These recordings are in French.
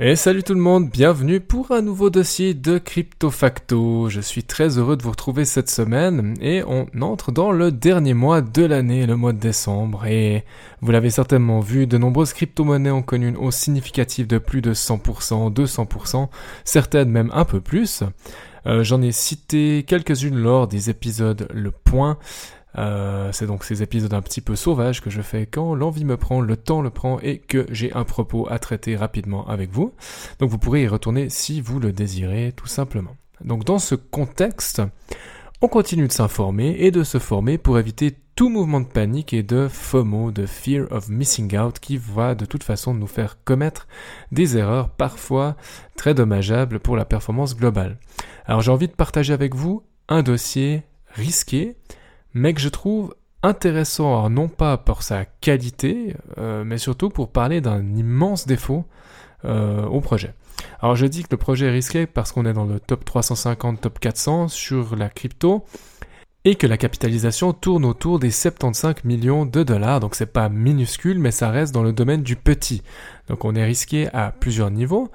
Et salut tout le monde, bienvenue pour un nouveau dossier de Crypto Facto. Je suis très heureux de vous retrouver cette semaine et on entre dans le dernier mois de l'année, le mois de décembre. Et vous l'avez certainement vu, de nombreuses crypto-monnaies ont connu une hausse significative de plus de 100%, 200%, certaines même un peu plus. Euh, J'en ai cité quelques-unes lors des épisodes Le Point. Euh, c'est donc ces épisodes un petit peu sauvages que je fais quand l'envie me prend, le temps le prend et que j'ai un propos à traiter rapidement avec vous. Donc vous pourrez y retourner si vous le désirez tout simplement. Donc dans ce contexte, on continue de s'informer et de se former pour éviter tout mouvement de panique et de FOMO, de Fear of Missing Out, qui va de toute façon nous faire commettre des erreurs parfois très dommageables pour la performance globale. Alors j'ai envie de partager avec vous un dossier risqué, mais que je trouve intéressant, non pas pour sa qualité, euh, mais surtout pour parler d'un immense défaut euh, au projet. Alors je dis que le projet est risqué parce qu'on est dans le top 350, top 400 sur la crypto et que la capitalisation tourne autour des 75 millions de dollars. Donc c'est pas minuscule, mais ça reste dans le domaine du petit. Donc on est risqué à plusieurs niveaux.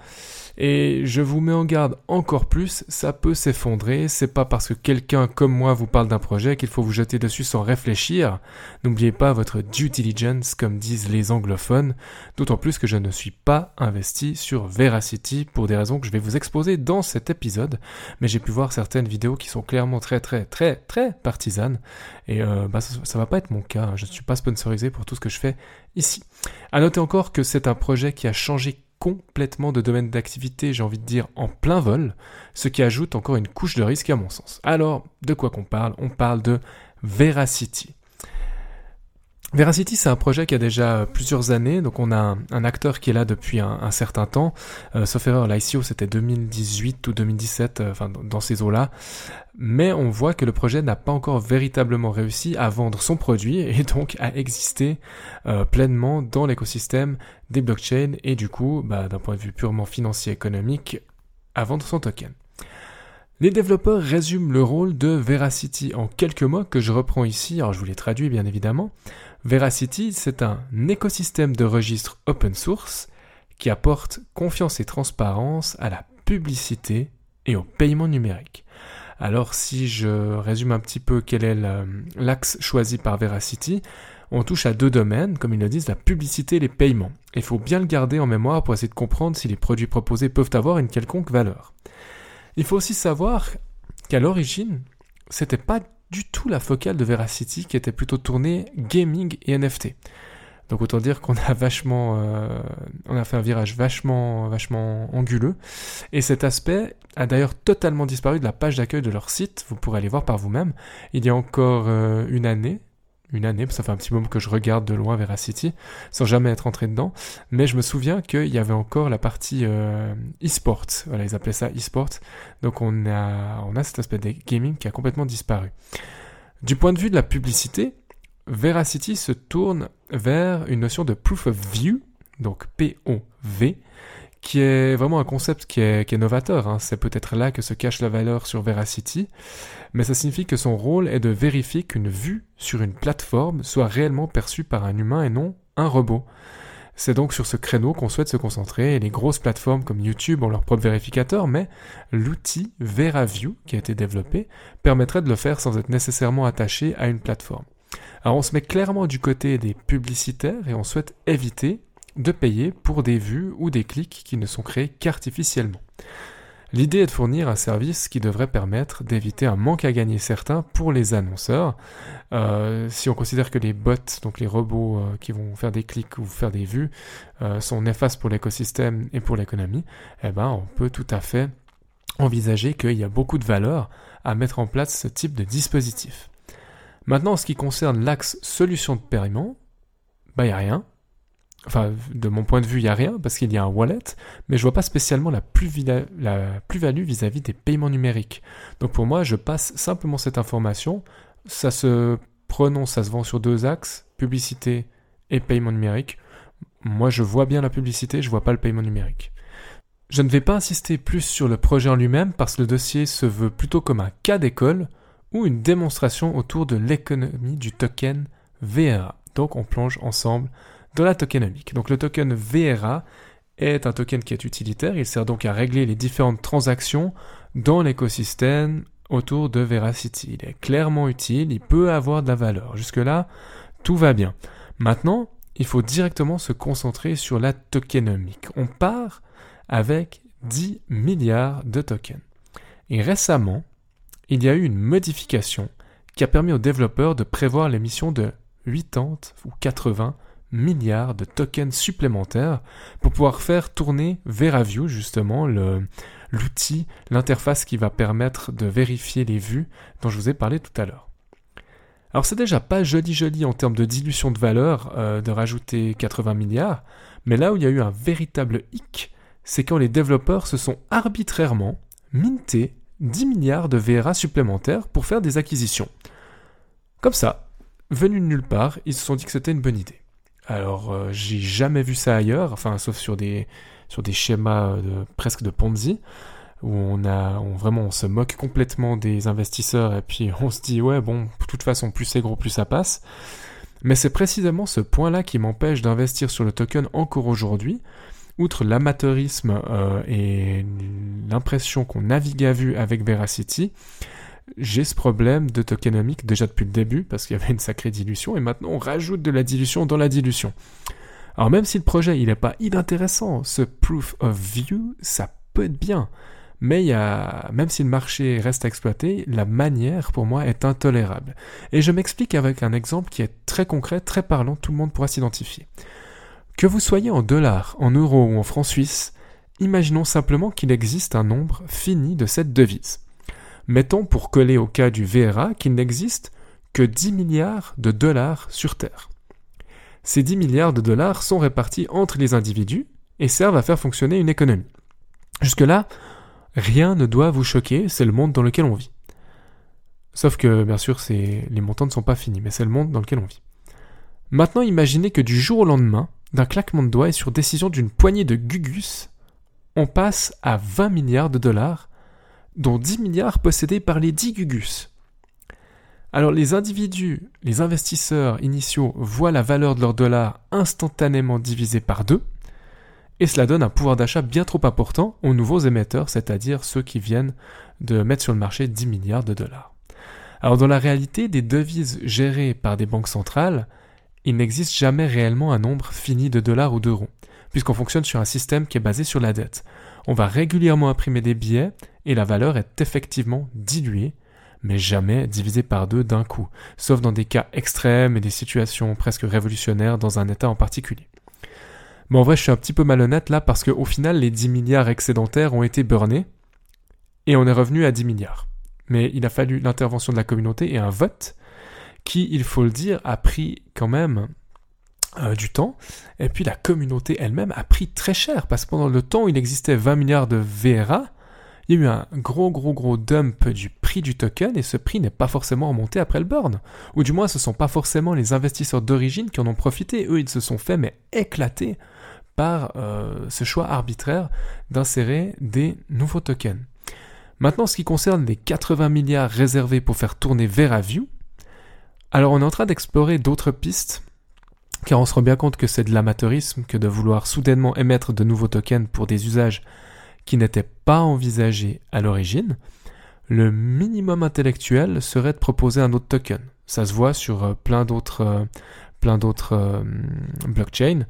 Et je vous mets en garde encore plus, ça peut s'effondrer, c'est pas parce que quelqu'un comme moi vous parle d'un projet qu'il faut vous jeter dessus sans réfléchir. N'oubliez pas votre due diligence comme disent les anglophones, d'autant plus que je ne suis pas investi sur Veracity pour des raisons que je vais vous exposer dans cet épisode, mais j'ai pu voir certaines vidéos qui sont clairement très très très très partisanes, et euh, bah, ça, ça va pas être mon cas, je ne suis pas sponsorisé pour tout ce que je fais ici. À noter encore que c'est un projet qui a changé complètement de domaine d'activité, j'ai envie de dire, en plein vol, ce qui ajoute encore une couche de risque à mon sens. Alors, de quoi qu'on parle? On parle de Veracity. Veracity, c'est un projet qui a déjà plusieurs années, donc on a un, acteur qui est là depuis un, certain temps. Euh, sauf erreur, l'ICO c'était 2018 ou 2017, euh, enfin dans ces eaux-là. Mais on voit que le projet n'a pas encore véritablement réussi à vendre son produit et donc à exister euh, pleinement dans l'écosystème des blockchains et du coup, bah, d'un point de vue purement financier économique, à vendre son token. Les développeurs résument le rôle de Veracity en quelques mots que je reprends ici, alors je vous les traduis bien évidemment. Veracity, c'est un écosystème de registres open source qui apporte confiance et transparence à la publicité et au paiement numérique. Alors si je résume un petit peu quel est l'axe choisi par Veracity, on touche à deux domaines, comme ils le disent, la publicité et les paiements. Il faut bien le garder en mémoire pour essayer de comprendre si les produits proposés peuvent avoir une quelconque valeur. Il faut aussi savoir qu'à l'origine, c'était pas du tout la focale de Veracity qui était plutôt tournée gaming et NFT. Donc autant dire qu'on a vachement, euh, on a fait un virage vachement, vachement anguleux. Et cet aspect a d'ailleurs totalement disparu de la page d'accueil de leur site. Vous pourrez aller voir par vous-même. Il y a encore euh, une année, une année, ça fait un petit moment que je regarde de loin Veracity, sans jamais être entré dedans, mais je me souviens qu'il y avait encore la partie euh, e-sport, voilà, ils appelaient ça e-sport, donc on a, on a cet aspect de gaming qui a complètement disparu. Du point de vue de la publicité, Veracity se tourne vers une notion de proof of view, donc P-O-V, qui est vraiment un concept qui est, qui novateur. Hein. C'est peut-être là que se cache la valeur sur Veracity, mais ça signifie que son rôle est de vérifier qu'une vue sur une plateforme soit réellement perçue par un humain et non un robot. C'est donc sur ce créneau qu'on souhaite se concentrer, et les grosses plateformes comme YouTube ont leur propre vérificateur, mais l'outil VeraView qui a été développé permettrait de le faire sans être nécessairement attaché à une plateforme. Alors on se met clairement du côté des publicitaires et on souhaite éviter de payer pour des vues ou des clics qui ne sont créés qu'artificiellement. L'idée est de fournir un service qui devrait permettre d'éviter un manque à gagner certain pour les annonceurs. Euh, si on considère que les bots, donc les robots euh, qui vont faire des clics ou faire des vues, euh, sont néfastes pour l'écosystème et pour l'économie, eh ben, on peut tout à fait envisager qu'il y a beaucoup de valeur à mettre en place ce type de dispositif. Maintenant, en ce qui concerne l'axe solution de paiement, bah, il n'y a rien. Enfin, de mon point de vue, il n'y a rien parce qu'il y a un wallet, mais je vois pas spécialement la plus-value vis-à-vis des paiements numériques. Donc pour moi, je passe simplement cette information. Ça se prononce, ça se vend sur deux axes, publicité et paiement numérique. Moi, je vois bien la publicité, je vois pas le paiement numérique. Je ne vais pas insister plus sur le projet en lui-même parce que le dossier se veut plutôt comme un cas d'école ou une démonstration autour de l'économie du token VRA. Donc on plonge ensemble dans la tokenomique. Donc le token VRA est un token qui est utilitaire, il sert donc à régler les différentes transactions dans l'écosystème autour de Veracity. Il est clairement utile, il peut avoir de la valeur. Jusque-là, tout va bien. Maintenant, il faut directement se concentrer sur la tokenomique. On part avec 10 milliards de tokens. Et récemment, il y a eu une modification qui a permis aux développeurs de prévoir l'émission de 80 ou 80 milliards de tokens supplémentaires pour pouvoir faire tourner VeraView, justement, l'outil, l'interface qui va permettre de vérifier les vues dont je vous ai parlé tout à l'heure. Alors c'est déjà pas joli joli en termes de dilution de valeur euh, de rajouter 80 milliards, mais là où il y a eu un véritable hic, c'est quand les développeurs se sont arbitrairement mintés 10 milliards de VRA supplémentaires pour faire des acquisitions. Comme ça, venus de nulle part, ils se sont dit que c'était une bonne idée. Alors, euh, j'ai jamais vu ça ailleurs, enfin, sauf sur des, sur des schémas presque de Ponzi, où on a, vraiment, on se moque complètement des investisseurs et puis on se dit, ouais, bon, de toute façon, plus c'est gros, plus ça passe. Mais c'est précisément ce point-là qui m'empêche d'investir sur le token encore aujourd'hui. Outre l'amateurisme euh, et l'impression qu'on navigue à vue avec Veracity, j'ai ce problème de tokenomique déjà depuis le début, parce qu'il y avait une sacrée dilution, et maintenant on rajoute de la dilution dans la dilution. Alors même si le projet il n'est pas inintéressant, ce proof of view, ça peut être bien. Mais il y a, même si le marché reste à exploiter, la manière pour moi est intolérable. Et je m'explique avec un exemple qui est très concret, très parlant, tout le monde pourra s'identifier. Que vous soyez en dollars, en euros ou en francs suisses, imaginons simplement qu'il existe un nombre fini de cette devise. Mettons pour coller au cas du VRA qu'il n'existe que 10 milliards de dollars sur Terre. Ces 10 milliards de dollars sont répartis entre les individus et servent à faire fonctionner une économie. Jusque-là, rien ne doit vous choquer, c'est le monde dans lequel on vit. Sauf que, bien sûr, les montants ne sont pas finis, mais c'est le monde dans lequel on vit. Maintenant, imaginez que du jour au lendemain, d'un claquement de doigts et sur décision d'une poignée de gugus, on passe à 20 milliards de dollars dont 10 milliards possédés par les 10 Gugus. Alors les individus, les investisseurs initiaux voient la valeur de leur dollar instantanément divisée par deux, et cela donne un pouvoir d'achat bien trop important aux nouveaux émetteurs, c'est-à-dire ceux qui viennent de mettre sur le marché 10 milliards de dollars. Alors dans la réalité, des devises gérées par des banques centrales, il n'existe jamais réellement un nombre fini de dollars ou d'euros, puisqu'on fonctionne sur un système qui est basé sur la dette. On va régulièrement imprimer des billets et la valeur est effectivement diluée, mais jamais divisée par deux d'un coup, sauf dans des cas extrêmes et des situations presque révolutionnaires dans un État en particulier. Mais en vrai, je suis un petit peu malhonnête là parce qu'au final, les 10 milliards excédentaires ont été burnés et on est revenu à 10 milliards. Mais il a fallu l'intervention de la communauté et un vote qui, il faut le dire, a pris quand même euh, du temps. Et puis la communauté elle-même a pris très cher parce que pendant le temps où il existait 20 milliards de VRA, il y a eu un gros gros gros dump du prix du token et ce prix n'est pas forcément remonté après le burn. Ou du moins ce ne sont pas forcément les investisseurs d'origine qui en ont profité. Eux ils se sont fait mais éclater par euh, ce choix arbitraire d'insérer des nouveaux tokens. Maintenant, ce qui concerne les 80 milliards réservés pour faire tourner VeraView, alors on est en train d'explorer d'autres pistes, car on se rend bien compte que c'est de l'amateurisme que de vouloir soudainement émettre de nouveaux tokens pour des usages qui n'était pas envisagé à l'origine, le minimum intellectuel serait de proposer un autre token. Ça se voit sur euh, plein d'autres euh, plein d'autres euh, blockchains.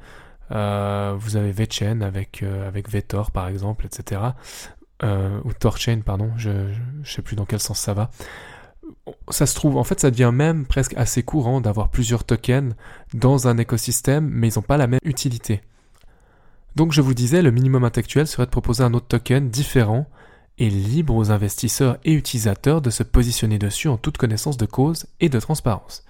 vous avez VeChain avec avec Vetor par exemple, etc. euh, ou Torchain, pardon, je, ne sais plus dans quel sens ça va. Ça se trouve, en fait, ça devient même presque assez courant d'avoir plusieurs tokens dans un écosystème, mais ils n'ont pas la même utilité. Donc je vous disais, le minimum intellectuel serait de proposer un autre token différent et libre aux investisseurs et utilisateurs de se positionner dessus en toute connaissance de cause et de transparence.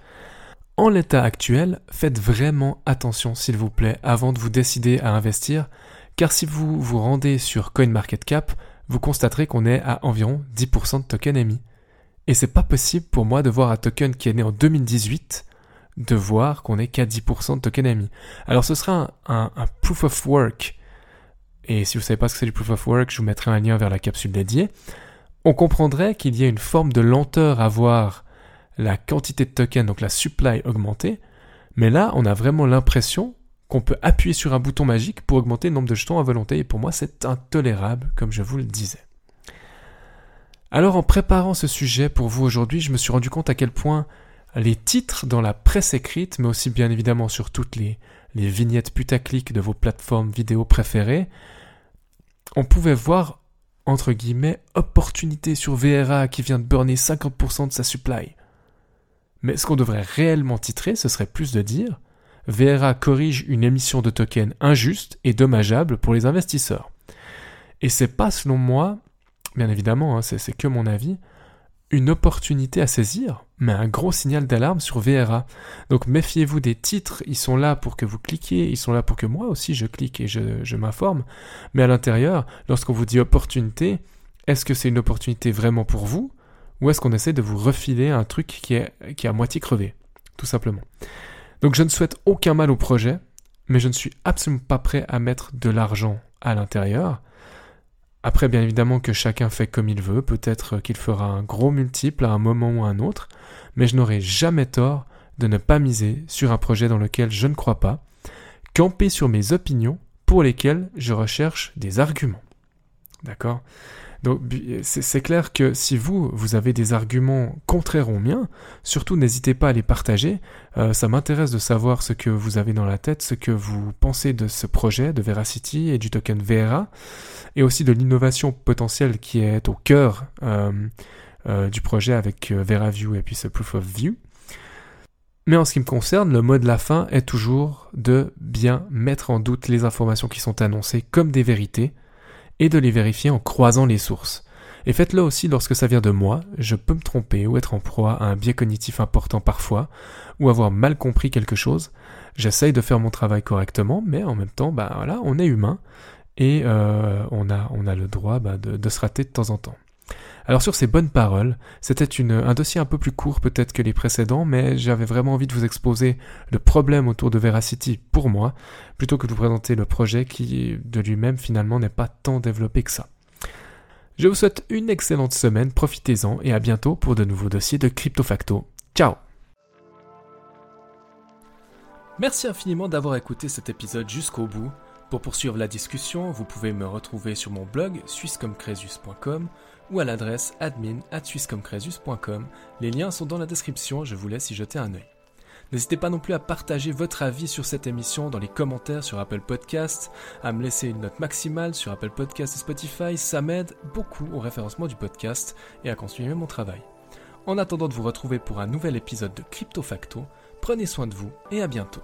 En l'état actuel, faites vraiment attention s'il vous plaît avant de vous décider à investir, car si vous vous rendez sur CoinMarketCap, vous constaterez qu'on est à environ 10% de token émis. Et c'est pas possible pour moi de voir un token qui est né en 2018 de voir qu'on est qu'à 10% de token émis. Alors ce sera un, proof of work. Et si vous savez pas ce que c'est du proof of work, je vous mettrai un lien vers la capsule dédiée. On comprendrait qu'il y a une forme de lenteur à voir la quantité de tokens, donc la supply augmenter. Mais là, on a vraiment l'impression qu'on peut appuyer sur un bouton magique pour augmenter le nombre de jetons à volonté. Et pour moi, c'est intolérable, comme je vous le disais. Alors en préparant ce sujet pour vous aujourd'hui, je me suis rendu compte à quel point les titres dans la presse écrite, mais aussi bien évidemment sur toutes les, vignettes putaclic de vos plateformes vidéo préférées, on pouvait voir, entre guillemets, opportunité sur VRA qui vient de burner 50% de sa supply. Mais ce qu'on devrait réellement titrer, ce serait plus de dire VRA corrige une émission de tokens injuste et dommageable pour les investisseurs. Et c'est pas, selon moi, bien évidemment, hein, c'est que mon avis, une opportunité à saisir, mais un gros signal d'alarme sur VRA. Donc méfiez-vous des titres, ils sont là pour que vous cliquiez, ils sont là pour que moi aussi je clique et je, m'informe. Mais à l'intérieur, lorsqu'on vous dit opportunité, est-ce que c'est une opportunité vraiment pour vous ou est-ce qu'on essaie de vous refiler un truc qui est, qui est à moitié crevé Tout simplement. Donc je ne souhaite aucun mal au projet, mais je ne suis absolument pas prêt à mettre de l'argent à l'intérieur. Après, bien évidemment que chacun fait comme il veut, peut-être qu'il fera un gros multiple à un moment ou à un autre, mais je n'aurai jamais tort de ne pas miser sur un projet dans lequel je ne crois pas, camper sur mes opinions pour lesquelles je recherche des arguments. D'accord? Donc c'est clair que si vous, vous avez des arguments contraires aux miens, surtout n'hésitez pas à les partager. Euh, ça m'intéresse de savoir ce que vous avez dans la tête, ce que vous pensez de ce projet de Veracity et du token VRA, et aussi de l'innovation potentielle qui est au cœur euh, euh, du projet avec VeraView et puis ce Proof of View. Mais en ce qui me concerne, le mot de la fin est toujours de bien mettre en doute les informations qui sont annoncées comme des vérités, et de les vérifier en croisant les sources. Et faites-le aussi lorsque ça vient de moi, je peux me tromper ou être en proie à un biais cognitif important parfois, ou avoir mal compris quelque chose. J'essaye de faire mon travail correctement, mais en même temps, bah voilà, on est humain et euh, on, a, on a le droit bah, de, de se rater de temps en temps. Alors sur ces bonnes paroles, c'était un dossier un peu plus court peut-être que les précédents, mais j'avais vraiment envie de vous exposer le problème autour de Veracity pour moi, plutôt que de vous présenter le projet qui de lui-même finalement n'est pas tant développé que ça. Je vous souhaite une excellente semaine, profitez-en et à bientôt pour de nouveaux dossiers de CryptoFacto. Ciao Merci infiniment d'avoir écouté cet épisode jusqu'au bout. Pour poursuivre la discussion, vous pouvez me retrouver sur mon blog suissecomcresus.com ou à l'adresse admin Les liens sont dans la description, je vous laisse y jeter un œil. N'hésitez pas non plus à partager votre avis sur cette émission dans les commentaires sur Apple Podcasts, à me laisser une note maximale sur Apple Podcasts et Spotify, ça m'aide beaucoup au référencement du podcast et à continuer mon travail. En attendant de vous retrouver pour un nouvel épisode de Crypto Facto, prenez soin de vous et à bientôt.